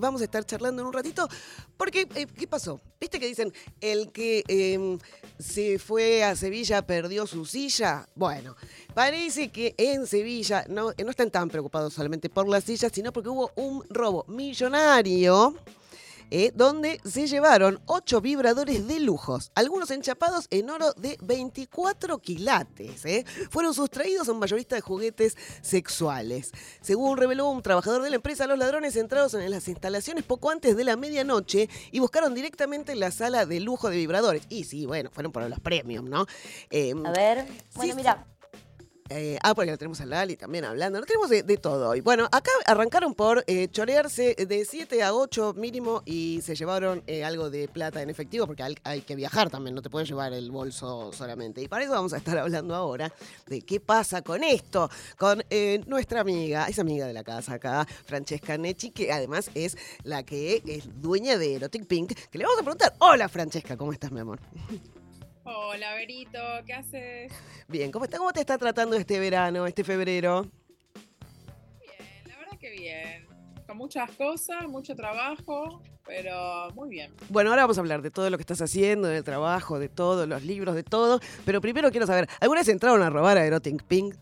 Vamos a estar charlando en un ratito, porque, eh, ¿qué pasó? ¿Viste que dicen, el que em, se fue a Sevilla perdió su silla? Bueno, parece que en Sevilla no, no están tan preocupados solamente por la silla, sino porque hubo un robo millonario eh, donde se llevaron ocho vibradores de lujos, algunos enchapados en oro de 24 quilates. eh. Fueron sustraídos a un mayorista de juguetes sexuales. Según reveló un trabajador de la empresa, los ladrones entraron en las instalaciones poco antes de la medianoche y buscaron directamente la sala de lujo de vibradores. Y sí, bueno, fueron por los premium, ¿no? Eh, A ver, bueno, Sí, mira, eh, ah, porque lo tenemos a Lali también hablando. Lo tenemos de, todo hoy. Bueno, acá arrancaron por eh, chorearse de 7 a 8 mínimo y se llevaron eh, algo de plata en efectivo porque hay, hay que viajar también, no te puedes llevar el bolso solamente. Y para eso vamos a estar hablando ahora de qué pasa con esto, con eh, nuestra amiga, es amiga de la casa acá, Francesca Nechi, que además es la que es dueña de Erotic Pink, que le vamos a preguntar, hola Francesca, ¿cómo estás mi amor? Hola, Berito, ¿qué haces? Bien, ¿cómo, está, ¿cómo te está tratando este verano, este febrero? Bien, la verdad que bien. Con muchas cosas, mucho trabajo, pero muy bien. Bueno, ahora vamos a hablar de todo lo que estás haciendo, del trabajo, de todo, los libros, de todo. Pero primero quiero saber, ¿alguna vez entraron a robar a Erotic Pink?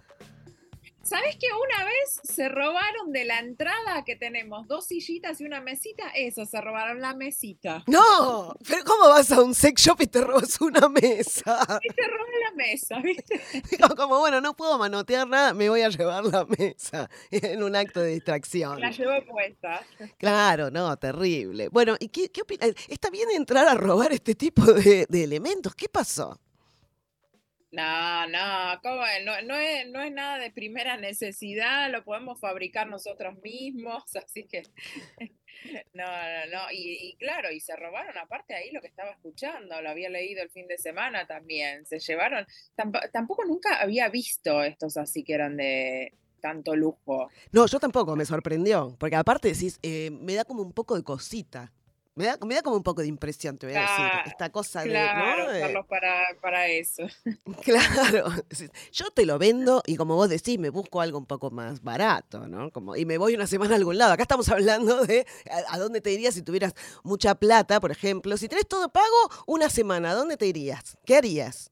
¿Sabes que una vez se robaron de la entrada que tenemos dos sillitas y una mesita? Eso, se robaron la mesita. ¡No! ¿Pero cómo vas a un sex shop y te robas una mesa? Y se roban la mesa, ¿viste? Como, bueno, no puedo manotear nada, me voy a llevar la mesa en un acto de distracción. La llevo puesta. Claro, no, terrible. Bueno, ¿y qué, qué opinas? ¿Está bien entrar a robar este tipo de, de elementos? ¿Qué pasó? No, no. No, es, no es nada de primera necesidad, lo podemos fabricar nosotros mismos, así que no, no, no. Y, claro, y se robaron aparte ahí lo que estaba escuchando, lo había leído el fin de semana también, se llevaron, tamp- tampoco nunca había visto estos así que eran de tanto lujo. No, yo tampoco, me sorprendió. Porque aparte decís, eh, me da como un poco de cosita. Me da, me da como un poco de impresión, te voy a decir. Cla- Esta cosa de. ¿no? Usarlos para, para eso. Claro. Yo te lo vendo y como vos decís, me busco algo un poco más barato, ¿no? Como, y me voy una semana a algún lado. Acá estamos hablando de a, a dónde te irías si tuvieras mucha plata, por ejemplo. Si tenés todo pago, una semana, ¿a dónde te irías? ¿Qué harías?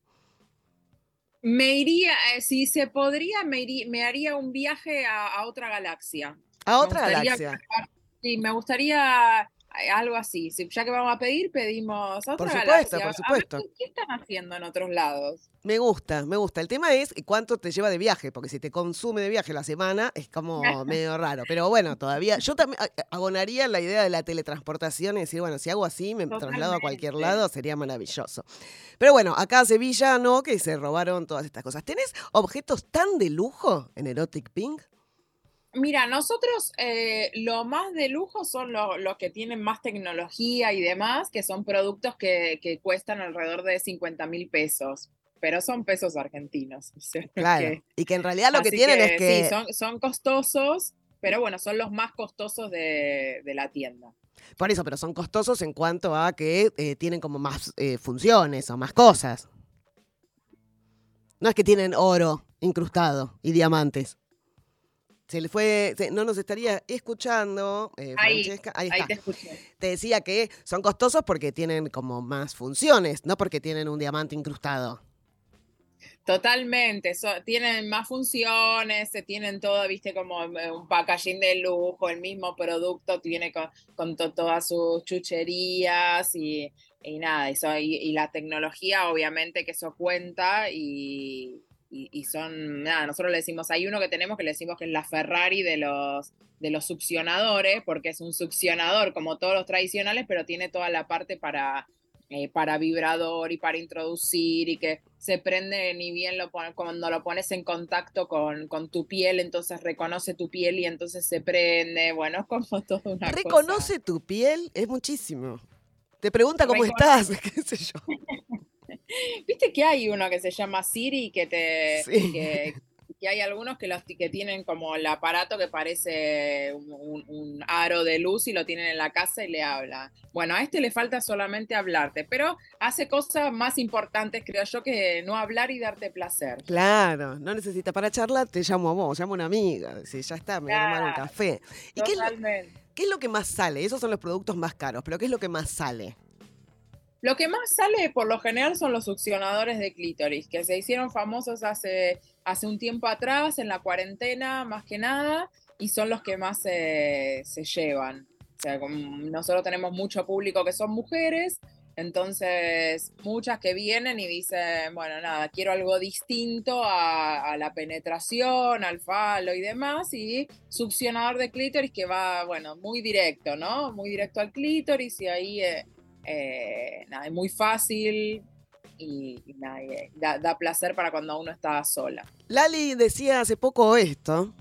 Me iría, eh, si se podría, me, iría- me haría un viaje a, a otra galaxia. A otra galaxia. viajar- Sí, me gustaría algo así. Si- ya que vamos a pedir, pedimos a Por otra supuesto, galaxia. por ver, supuesto. ¿qué, están haciendo en otros lados? Me gusta, me gusta. El tema es cuánto te lleva de viaje, porque si te consume de viaje la semana es como medio raro. Pero bueno, todavía. Yo también a- abonaría la idea de la teletransportación y decir, bueno, si hago así, me traslado a cualquier lado, sería maravilloso. Pero bueno, acá Sevilla no, que se robaron todas estas cosas. ¿Tenés objetos tan de lujo en Erotic Pink? Mira, nosotros eh, lo más de lujo son lo- los que tienen más tecnología y demás, que son productos que, que cuestan alrededor de 50 mil pesos, pero son pesos argentinos. Claro. que- Y que en realidad lo que tienen es que. Sí, son, son costosos, pero bueno, son los más costosos de, de la tienda. Por eso, pero son costosos en cuanto a que eh, tienen como más eh, funciones o más cosas. No es que tienen oro incrustado y diamantes. Se le fue, se- no nos estaría escuchando, eh, Ahí, Francesca. Ahí Ahí está. te escuché. Te decía que son costosos porque tienen como más funciones, no porque tienen un diamante incrustado. Totalmente, so- tienen más funciones, se tienen todo, viste, como eh, un packaging de lujo, el mismo producto tiene con, con to- todas sus chucherías y, y nada, eso, y, y la tecnología obviamente que eso cuenta y, y- y son, nada, nosotros le decimos, hay uno que tenemos que le decimos que es la Ferrari de los, de los succionadores, porque es un succionador como todos los tradicionales, pero tiene toda la parte para eh, para vibrador y para introducir y que se prende ni bien lo pon- cuando lo pones en contacto con, con tu piel, entonces reconoce tu piel y entonces se prende. Bueno, es como todo una cosa. Reconoce tu piel, es muchísimo. Te pregunta cómo Reconoce. estás, qué sé yo. Viste que hay uno que se llama Siri que te Sí. que, que hay algunos que los que tienen como el aparato que parece un, un- un aro de luz y lo tienen en la casa y le habla. Bueno, a este le falta solamente hablarte, pero hace cosas más importantes, creo yo, que no hablar y darte placer. Claro, no necesita para charlar, te llamo a vos, llamo a una amiga. Si ya está, me voy a tomar un Claro. café. ¿Y qué es, lo, Totalmente. ¿Qué es lo que más sale? Esos son los productos más caros, pero ¿qué es lo que más sale? Lo que más sale por lo general son los succionadores de clítoris, que se hicieron famosos hace, hace un tiempo atrás, en la cuarentena más que nada, y son los que más se llevan. O sea, nosotros tenemos mucho público que son mujeres, entonces, muchas que vienen y dicen, bueno, nada, quiero algo distinto a, la penetración, al falo y demás, y succionador de clítoris que va, bueno, muy directo, ¿no? Muy directo al clítoris y ahí, eh, eh, nada, es muy fácil y, nada, da, da placer para cuando uno está sola. Lali decía hace poco esto.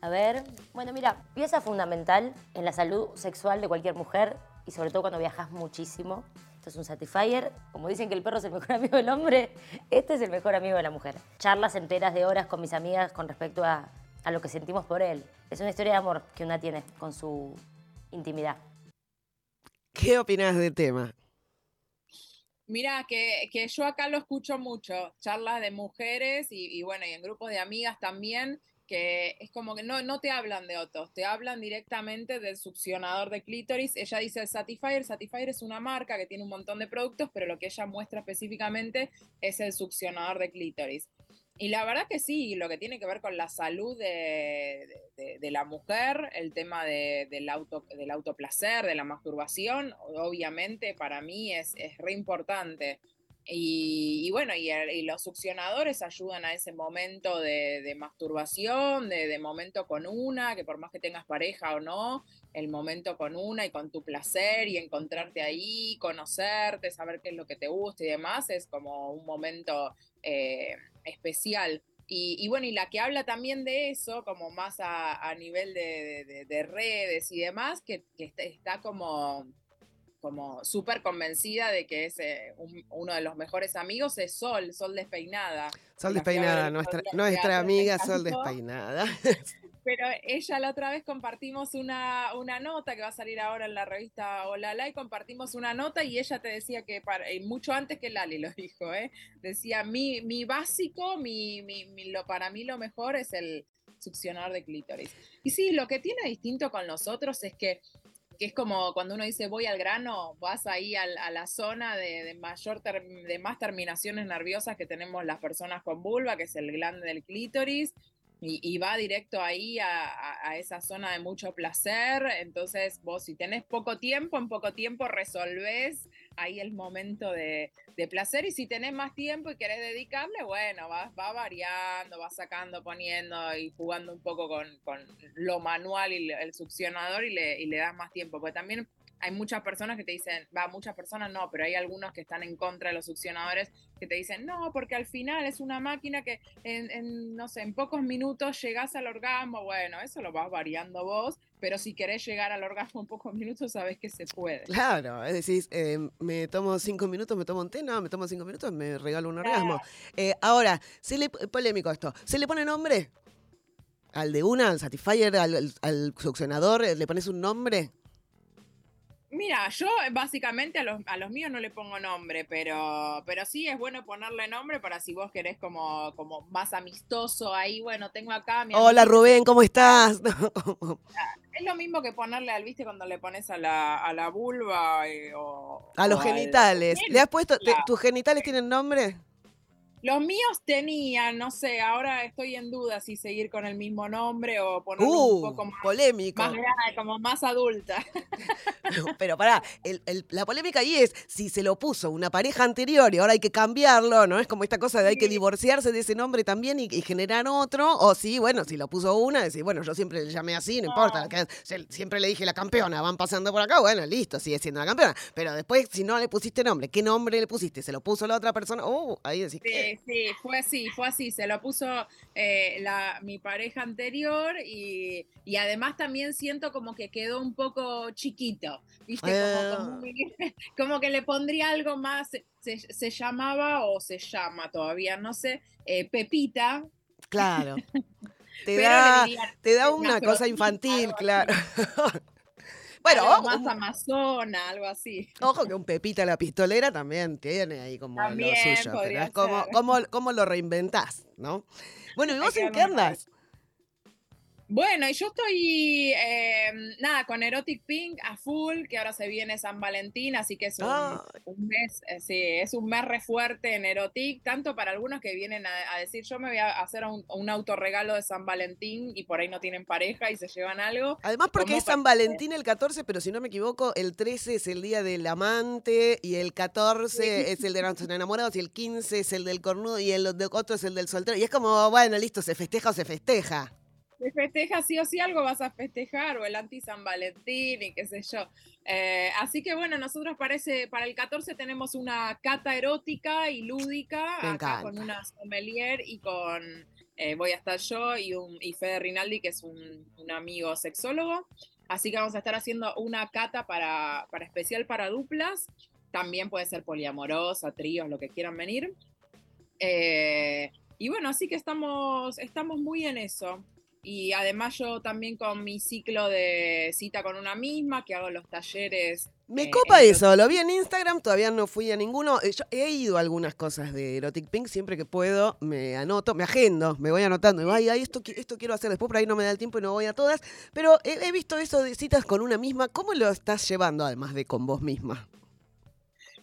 A ver, bueno, mira, pieza fundamental en la salud sexual de cualquier mujer y sobre todo cuando viajas muchísimo. Esto es un Satisfyer. Como dicen que el perro es el mejor amigo del hombre, este es el mejor amigo de la mujer. Charlas enteras de horas con mis amigas con respecto a, a lo que sentimos por él. Es una historia de amor que una tiene con su intimidad. ¿Qué opinas del tema? Mira, que, que, yo acá lo escucho mucho, charlas de mujeres y, bueno, y en grupos de amigas también, que es como que no, no te hablan de otros, te hablan directamente del succionador de clítoris. Ella dice Satisfyer, Satisfyer es una marca que tiene un montón de productos, pero lo que ella muestra específicamente es el succionador de clítoris. Y la verdad que sí, lo que tiene que ver con la salud de, de, la mujer, el tema del, auto, del autoplacer, de la masturbación, obviamente para mí es, es re importante. Y, bueno, y, los succionadores ayudan a ese momento de, masturbación, de, momento con una, que por más que tengas pareja o no, el momento con una y con tu placer y encontrarte ahí, conocerte, saber qué es lo que te gusta y demás, es como un momento eh, especial. Y, bueno, y la que habla también de eso, como más a, nivel de, redes y demás, que, está como como súper convencida de que es eh, uno de los mejores amigos, es Sol, Sol Despeinada. Sol Despeinada, nuestra, nuestra amiga Sol Despeinada. Pero ella la otra vez compartimos una, una nota que va a salir ahora en la revista Olala y compartimos una nota y ella te decía que para, mucho antes que Lali lo dijo, ¿eh? decía, mi, mi básico, mi, mi, lo, para mí lo mejor es el succionar de clítoris. Y sí, lo que tiene distinto con nosotros es que que es como cuando uno dice voy al grano, vas ahí a la zona de, mayor de más terminaciones nerviosas que tenemos las personas con vulva, que es el glande del clítoris, y, va directo ahí a, esa zona de mucho placer. Entonces, vos si tenés poco tiempo, en poco tiempo resolvés ahí el momento de, placer. Y si tenés más tiempo y querés dedicarle, bueno, va, va variando, va sacando, poniendo y jugando un poco con, lo manual y el succionador y le, y le das más tiempo. Porque también hay muchas personas que te dicen, va, muchas personas no, pero hay algunos que están en contra de los succionadores que te dicen, no, porque al final es una máquina que en, no sé, en pocos minutos llegas al orgasmo. Bueno, eso lo vas variando vos, pero si querés llegar al orgasmo en pocos minutos, sabes que se puede. Claro, es decir, eh, me tomo cinco minutos, me tomo un té, no, me tomo cinco minutos, me regalo un orgasmo. Eh, ahora, se le, polémico esto, ¿se le pone nombre? Al de una, al Satisfyer, al, al succionador, ¿le pones un nombre? Mira, yo eh, básicamente a los, a los míos no le pongo nombre, pero, pero sí es bueno ponerle nombre para si vos querés como, como más amistoso ahí. Bueno, tengo acá mi Hola Rubén, ¿cómo estás? es lo mismo que ponerle al, viste, cuando le pones a la, a la vulva eh, o... A los genitales. ¿Le has puesto, tus genitales tienen nombre? Los míos tenían, no sé, ahora estoy en duda si seguir con el mismo nombre o ponerlo un uh, poco más polémico. Más como más adulta. pero pará, la polémica ahí es si se lo puso una pareja anterior y ahora hay que cambiarlo, ¿no? Es como esta cosa de hay que divorciarse de ese nombre también y, generar otro, o sí, bueno, si lo puso una, decir, bueno, yo siempre le llamé así, no, importa, siempre le dije la campeona, van pasando por acá, bueno, listo, sigue siendo la campeona. Pero después, si no le pusiste nombre, ¿qué nombre le pusiste? ¿Se lo puso la otra persona? Oh, ahí decís. Sí, fue así, fue así. Se lo puso eh, la, mi pareja anterior y, además también siento como que quedó un poco chiquito, ¿viste? Como, ah. que le pondría algo más. Se, llamaba o se llama todavía, no sé, eh, Pepita. Claro. Te da, te da una cosa infantil, claro. Bueno, algo más amazona, algo así. Ojo que un Pepita la pistolera también tiene ahí como lo suyo. Pero es como, como, como, lo reinventás, ¿no? Bueno, ¿y vos en qué andas? Bueno, y yo estoy, eh, nada, con Erotic Pink a full, que ahora se viene San Valentín, así que es un, mes, eh, sí, es un mes re fuerte en Erotic, tanto para algunos que vienen a, decir, yo me voy a hacer un, un, autorregalo de San Valentín y por ahí no tienen pareja y se llevan algo. Además porque es San Valentín el 14, pero si no me equivoco, el 13 es el día del amante y el 14 es el de los enamorados y el 15 es el del cornudo y el otro es el del soltero. Y es como, bueno, listo, se festeja o se festeja se festeja sí o sí algo vas a festejar, o el anti San Valentín y qué sé yo. Eh, así que bueno, nosotros parece, para el 14 tenemos una cata erótica y lúdica, acá con una sommelier y con, eh, voy a estar yo y, un, y Fede Rinaldi, que es un, amigo sexólogo. Así que vamos a estar haciendo una cata para, para especial para duplas. También puede ser poliamorosa, tríos, lo que quieran venir. Eh, y bueno, así que estamos, estamos muy en eso. Y además yo también con mi ciclo de cita con una misma, que hago los talleres. Me eh, copa eso, lo vi en Instagram, todavía no fui a ninguno. Eh, yo he ido a algunas cosas de Erotic Pink, siempre que puedo me anoto, me agendo, me voy anotando. Digo, ay, ay, esto, esto quiero hacer después, por ahí no me da el tiempo y no voy a todas. Pero he, he visto eso de citas con una misma. ¿Cómo lo estás llevando además de con vos misma?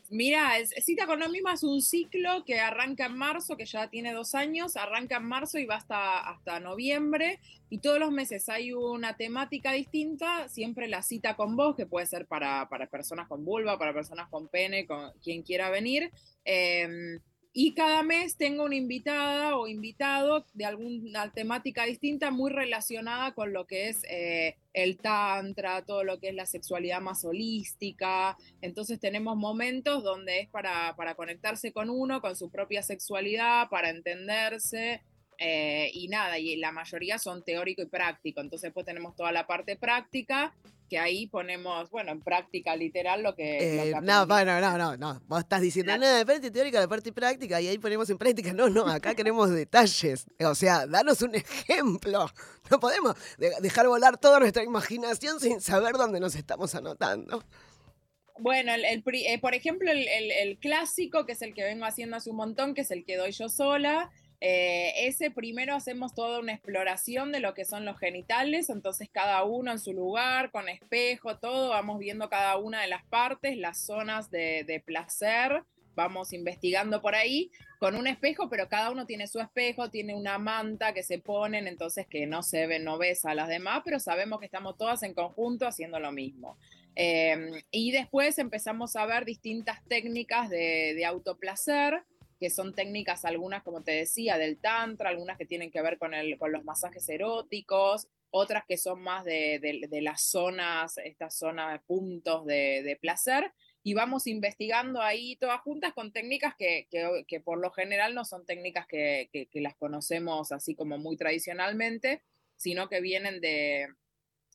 Mira, Cita con la misma es un ciclo que arranca en marzo, que ya tiene dos años, arranca en marzo y va hasta, hasta noviembre, y todos los meses hay una temática distinta, siempre la cita con vos, que puede ser para, para personas con vulva, para personas con pene, con quien quiera venir. Em, y cada mes tengo una invitada o invitado de alguna temática distinta muy relacionada con lo que es eh, el tantra, todo lo que es la sexualidad más holística. Entonces tenemos momentos donde es para, para conectarse con uno, con su propia sexualidad, para entenderse. Eh, y nada, y la mayoría son teórico y práctico. Entonces pues tenemos toda la parte práctica que ahí ponemos, bueno, en práctica literal lo que... Eh, no, no, no, no, no, vos estás diciendo, nada, la parte teórica, la parte práctica, y ahí ponemos en práctica. No, no, acá queremos detalles. O sea, danos un ejemplo. No podemos dejar volar toda nuestra imaginación sin saber dónde nos estamos anotando. Bueno, el, eh, por ejemplo, el, el, clásico, que es el que vengo haciendo hace un montón, que es el que doy yo sola, eh, ese primero hacemos toda una exploración de lo que son los genitales, entonces cada uno en su lugar, con espejo, todo, vamos viendo cada una de las partes, las zonas de, placer, vamos investigando por ahí con un espejo, pero cada uno tiene su espejo, tiene una manta que se ponen, entonces que no se ve, no ves a las demás, pero sabemos que estamos todas en conjunto haciendo lo mismo. Em, y después empezamos a ver distintas técnicas de, de autoplacer que son técnicas algunas, como te decía, del tantra, algunas que tienen que ver con, el, con los masajes eróticos, otras que son más de, de, las zonas, estas zonas de puntos de, placer, y vamos investigando ahí todas juntas con técnicas que, que, por lo general no son técnicas que, que, las conocemos así como muy tradicionalmente, sino que vienen de,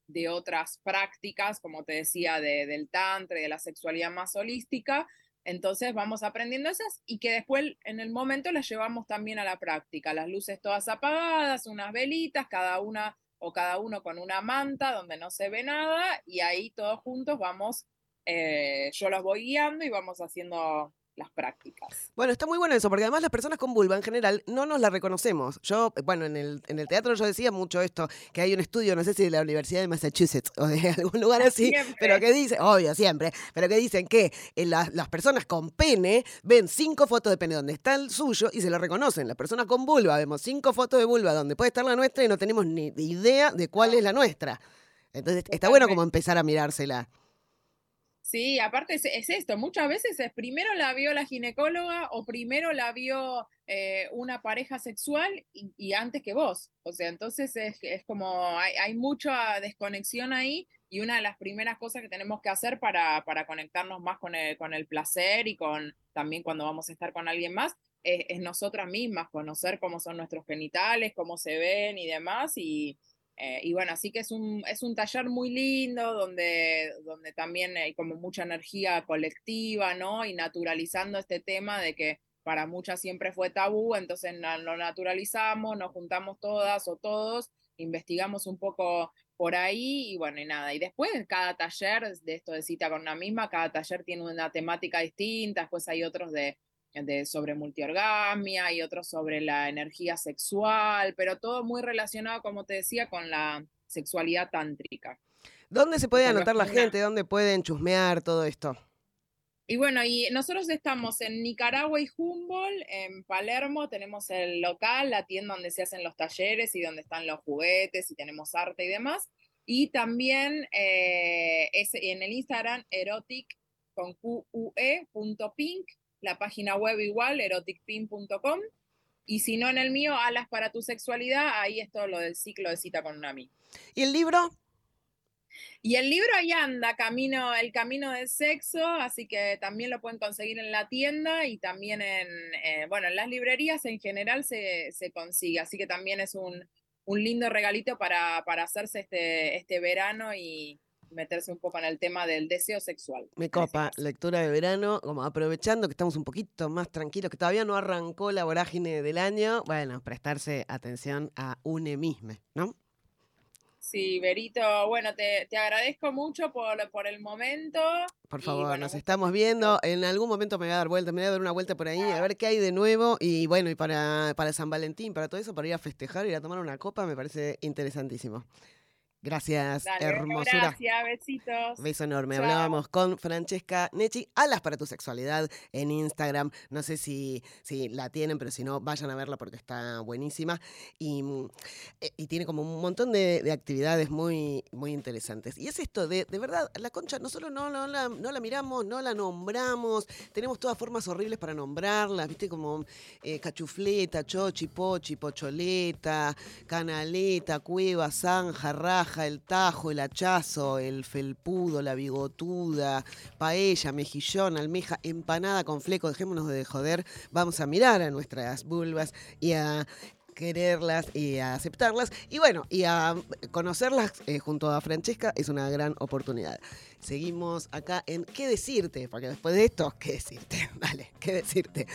de otras prácticas, como te decía, del tantra y de la sexualidad más holística, entonces vamos aprendiendo esas y que después en el momento las llevamos también a la práctica. Las luces todas apagadas, unas velitas, cada una o cada uno con una manta donde no se ve nada y ahí todos juntos vamos, eh, yo los voy guiando y vamos haciendo las prácticas. Bueno, está muy bueno eso, porque además las personas con vulva en general no nos la reconocemos. Yo, bueno, en el, en el teatro yo decía mucho esto, que hay un estudio, no sé si de la Universidad de Massachusetts o de algún lugar así, pero que dice, obvio, siempre, pero que dicen que eh, las, las personas con pene ven cinco fotos de pene donde está el suyo y se lo reconocen. Las personas con vulva vemos cinco fotos de vulva donde puede estar la nuestra y no tenemos ni idea de cuál es la nuestra. Entonces, está bueno como empezar a mirársela. Sí, aparte es, esto, muchas veces es primero la vio la ginecóloga o primero la vio eh, una pareja sexual y, antes que vos. O sea, entonces es, como hay, mucha desconexión ahí y una de las primeras cosas que tenemos que hacer para, para conectarnos más con el, con el placer y con también cuando vamos a estar con alguien más es, es nosotras mismas, conocer cómo son nuestros genitales, cómo se ven y demás y eh, y bueno, así que es un, es un taller muy lindo donde, donde también hay como mucha energía colectiva, ¿no? Y naturalizando este tema de que para muchas siempre fue tabú, entonces lo naturalizamos, nos juntamos todas o todos, investigamos un poco por ahí y bueno, y nada. Y después cada taller de esto de cita con una misma, cada taller tiene una temática distinta, después hay otros de de, sobre multiorgasmia y otros sobre la energía sexual, pero todo muy relacionado, como te decía, con la sexualidad tántrica. ¿Dónde se puede anotar la gente? ¿Dónde pueden chusmear todo esto? Y bueno, y nosotros estamos en Nicaragua y Humboldt, en Palermo tenemos el local, la tienda donde se hacen los talleres y donde están los juguetes y tenemos arte y demás. Y también eh, es en el Instagram erotic con e pink, la página web igual, eroticpink.com. Y si no en el mío, Alas para tu sexualidad, ahí es todo lo del ciclo de cita con Nami. ¿Y el libro? Y el libro ahí anda, camino, El Camino del Sexo, así que también lo pueden conseguir en la tienda y también en, eh, bueno, en las librerías en general se, consigue, así que también es un, lindo regalito para, para, hacerse este, este verano y meterse un poco en el tema del deseo sexual. Me copa, lectura de verano, como aprovechando que estamos un poquito más tranquilos, que todavía no arrancó la vorágine del año, bueno, prestarse atención a une mismo, ¿no? Sí, Berito, bueno, te, agradezco mucho por, por, el momento. Por favor, nos estamos viendo. En algún momento me voy a dar vuelta, me voy a dar una vuelta por ahí, a ver qué hay de nuevo. Y bueno, y para, para San Valentín, para todo eso, para ir a festejar, ir a tomar una copa, me parece interesantísimo. Gracias, hermosura. Gracias, besitos. Beso enorme. Hablábamos con Francesca Nechi, Alas para tu sexualidad en Instagram. No sé si, si la tienen, pero si no, vayan a verla porque está buenísima. Y, mm, eh, y tiene como un montón de, actividades muy, muy interesantes. Y es esto de, de verdad, la concha nosotros no, no, la, no la miramos, no la nombramos. Tenemos todas formas horribles para nombrarla, ¿viste? Como eh, cachufleta, chochi, pochi, pocholeta, canaleta, cueva, zanja, raja el tajo, el hachazo, el felpudo, la bigotuda, paella, mejillón, almeja, empanada con fleco, dejémonos de joder, vamos a mirar a nuestras vulvas y a quererlas y a aceptarlas y bueno, y a conocerlas eh, junto a Francesca es una gran oportunidad. Seguimos acá en ¿Qué decirte? Porque después de esto, ¿qué decirte? Vale, ¿qué decirte?